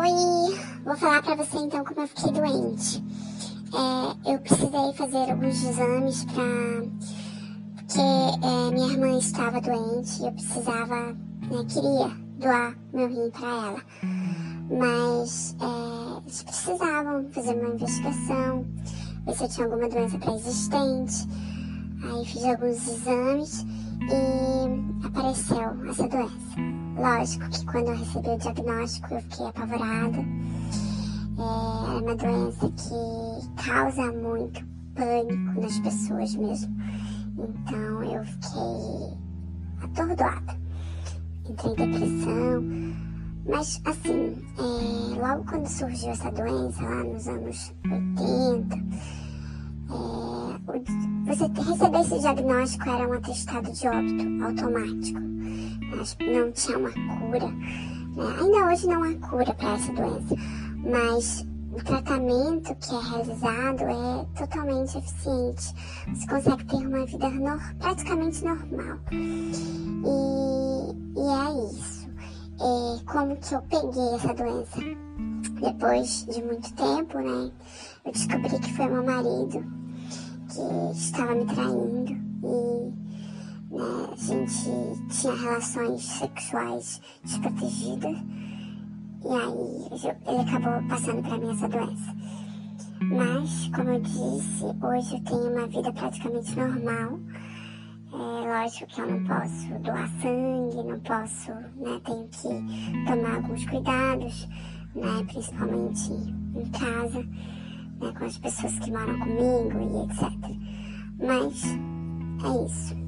Oi, vou falar pra você então como eu fiquei doente. É, eu precisei fazer alguns exames pra. porque é, minha irmã estava doente e eu precisava, né, queria doar meu rim pra ela. Mas é, eles precisavam fazer uma investigação, ver se eu tinha alguma doença pré-existente. Aí fiz alguns exames e apareceu essa doença. Lógico que quando eu recebi o diagnóstico eu fiquei apavorada. É, uma doença que causa muito pânico nas pessoas mesmo. Então eu fiquei atordoada. Entrei em depressão. Mas assim, é, logo quando surgiu essa doença, lá nos anos 80, é, você receber esse diagnóstico era um atestado de óbito automático não tinha uma cura. Né? Ainda hoje não há cura para essa doença, mas o tratamento que é realizado é totalmente eficiente. Você consegue ter uma vida no, praticamente normal. E, e é isso. É, como que eu peguei essa doença? Depois de muito tempo, né? Eu descobri que foi meu marido que estava me traindo e né, a gente tinha relações sexuais desprotegidas e aí ele acabou passando para mim essa doença. Mas, como eu disse, hoje eu tenho uma vida praticamente normal. É lógico que eu não posso doar sangue, não posso, né, tenho que tomar alguns cuidados, né, principalmente em casa, né, com as pessoas que moram comigo e etc. Mas é isso.